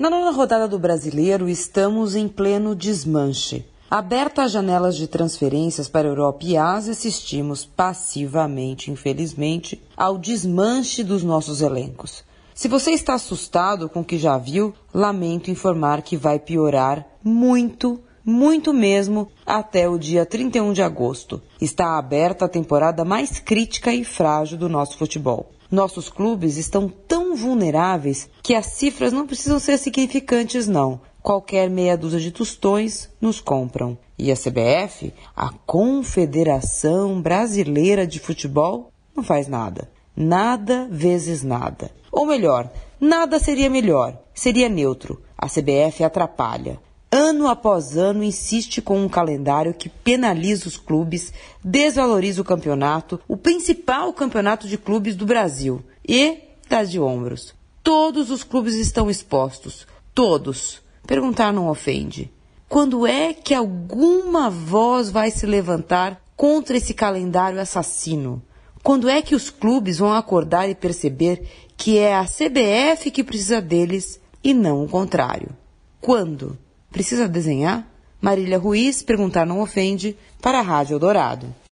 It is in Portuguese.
Na nona rodada do Brasileiro, estamos em pleno desmanche. Aberta as janelas de transferências para a Europa e Ásia, assistimos passivamente, infelizmente, ao desmanche dos nossos elencos. Se você está assustado com o que já viu, lamento informar que vai piorar muito, muito mesmo, até o dia 31 de agosto. Está aberta a temporada mais crítica e frágil do nosso futebol. Nossos clubes estão tão vulneráveis que as cifras não precisam ser significantes, não. Qualquer meia dúzia de tostões nos compram. E a CBF, a Confederação Brasileira de Futebol, não faz nada. Nada vezes nada. Ou melhor, nada seria melhor, seria neutro. A CBF atrapalha ano após ano, insiste com um calendário que penaliza os clubes, desvaloriza o campeonato, o principal campeonato de clubes do Brasil, e dá de ombros. Todos os clubes estão expostos. Todos. Perguntar não ofende. Quando é que alguma voz vai se levantar contra esse calendário assassino? Quando é que os clubes vão acordar e perceber que é a CBF que precisa deles e não o contrário? Quando? Precisa desenhar? Marília Ruiz, perguntar não ofende, para a Rádio Eldorado.